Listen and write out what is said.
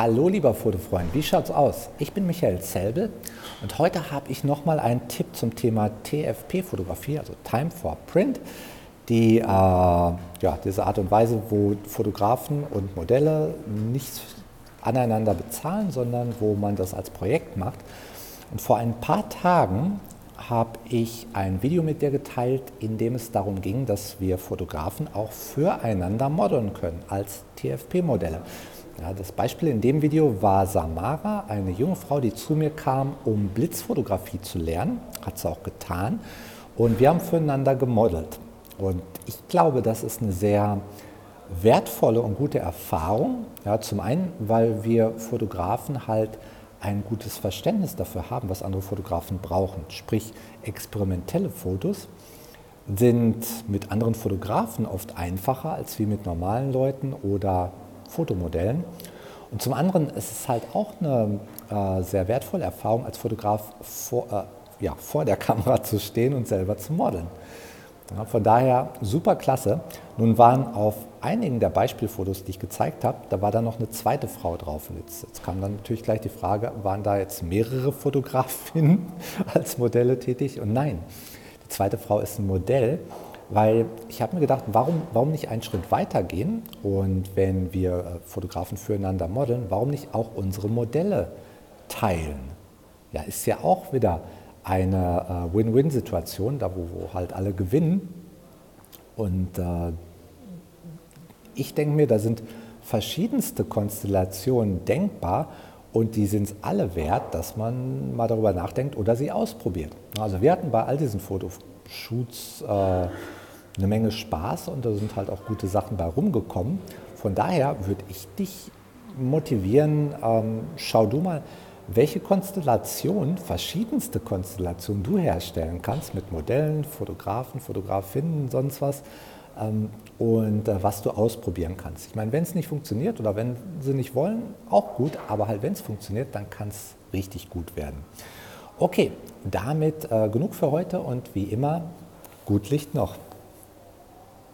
Hallo lieber Fotofreund, wie schaut's aus? Ich bin Michael Zelbel und heute habe ich nochmal einen Tipp zum Thema TFP-Fotografie, also Time for Print. Die, äh, ja, diese Art und Weise, wo Fotografen und Modelle nichts aneinander bezahlen, sondern wo man das als Projekt macht. Und vor ein paar Tagen habe ich ein Video mit dir geteilt, in dem es darum ging, dass wir Fotografen auch füreinander modeln können als TFP-Modelle. Ja, das Beispiel in dem Video war Samara, eine junge Frau, die zu mir kam, um Blitzfotografie zu lernen. Hat sie auch getan. Und wir haben füreinander gemodelt. Und ich glaube, das ist eine sehr wertvolle und gute Erfahrung. Ja, zum einen, weil wir Fotografen halt ein gutes Verständnis dafür haben, was andere Fotografen brauchen. Sprich, experimentelle Fotos sind mit anderen Fotografen oft einfacher als wie mit normalen Leuten oder Fotomodellen. Und zum anderen ist es halt auch eine äh, sehr wertvolle Erfahrung, als Fotograf vor, äh, ja, vor der Kamera zu stehen und selber zu modeln. Ja, von daher super klasse. Nun waren auf einigen der Beispielfotos, die ich gezeigt habe, da war dann noch eine zweite Frau drauf. Und jetzt, jetzt kam dann natürlich gleich die Frage, waren da jetzt mehrere Fotografinnen als Modelle tätig? Und nein, die zweite Frau ist ein Modell, weil ich habe mir gedacht, warum, warum nicht einen Schritt weiter gehen und wenn wir äh, Fotografen füreinander modeln, warum nicht auch unsere Modelle teilen? Ja, ist ja auch wieder eine äh, Win-Win-Situation, da wo, wo, halt alle gewinnen. Und äh, ich denke mir, da sind verschiedenste Konstellationen denkbar und die sind es alle wert, dass man mal darüber nachdenkt oder sie ausprobiert. Also wir hatten bei all diesen Fotoshoots äh, eine Menge Spaß und da sind halt auch gute Sachen bei rumgekommen. Von daher würde ich dich motivieren, ähm, schau du mal, welche Konstellation, verschiedenste Konstellationen du herstellen kannst mit Modellen, Fotografen, Fotografinnen, sonst was ähm, und äh, was du ausprobieren kannst. Ich meine, wenn es nicht funktioniert oder wenn sie nicht wollen, auch gut, aber halt wenn es funktioniert, dann kann es richtig gut werden. Okay, damit äh, genug für heute und wie immer, gut Licht noch.